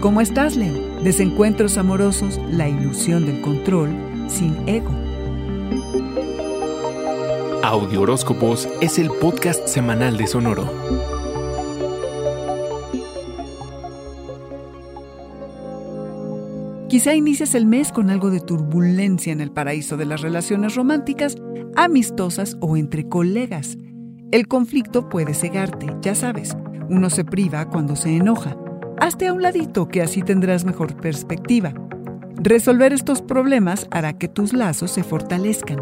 ¿Cómo estás, Leo? Desencuentros amorosos, la ilusión del control, sin ego. Audio Horóscopos es el podcast semanal de Sonoro. Quizá inicies el mes con algo de turbulencia en el paraíso de las relaciones románticas, amistosas o entre colegas. El conflicto puede cegarte, ya sabes. Uno se priva cuando se enoja. Hazte a un ladito que así tendrás mejor perspectiva. Resolver estos problemas hará que tus lazos se fortalezcan.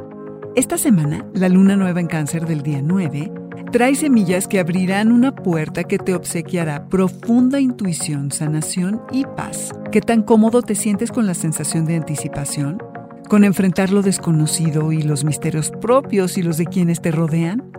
Esta semana, la luna nueva en cáncer del día 9 trae semillas que abrirán una puerta que te obsequiará profunda intuición, sanación y paz. ¿Qué tan cómodo te sientes con la sensación de anticipación? ¿Con enfrentar lo desconocido y los misterios propios y los de quienes te rodean?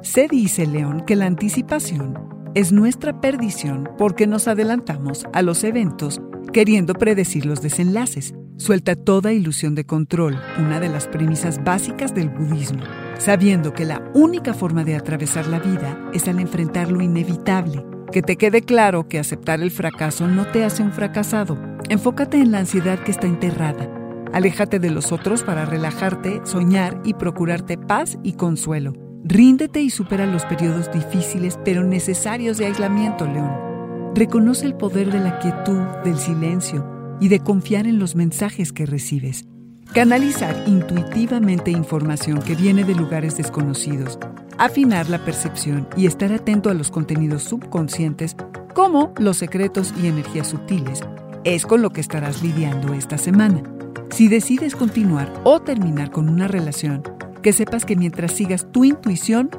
Se dice, León, que la anticipación es nuestra perdición porque nos adelantamos a los eventos queriendo predecir los desenlaces. Suelta toda ilusión de control, una de las premisas básicas del budismo sabiendo que la única forma de atravesar la vida es al enfrentar lo inevitable. Que te quede claro que aceptar el fracaso no te hace un fracasado. Enfócate en la ansiedad que está enterrada. Aléjate de los otros para relajarte, soñar y procurarte paz y consuelo. Ríndete y supera los periodos difíciles pero necesarios de aislamiento, León. Reconoce el poder de la quietud, del silencio y de confiar en los mensajes que recibes. Canalizar intuitivamente información que viene de lugares desconocidos, afinar la percepción y estar atento a los contenidos subconscientes como los secretos y energías sutiles es con lo que estarás lidiando esta semana. Si decides continuar o terminar con una relación, que sepas que mientras sigas tu intuición,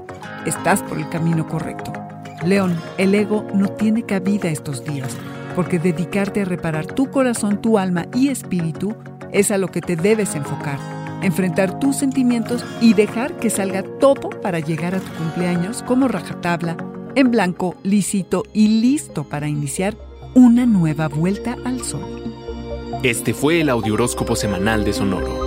estás por el camino correcto. León, el ego no tiene cabida estos días, porque dedicarte a reparar tu corazón, tu alma y espíritu es a lo que te debes enfocar, enfrentar tus sentimientos y dejar que salga todo para llegar a tu cumpleaños como rajatabla, en blanco, lícito y listo para iniciar una nueva vuelta al sol. Este fue el Audioróscopo Semanal de Sonoro.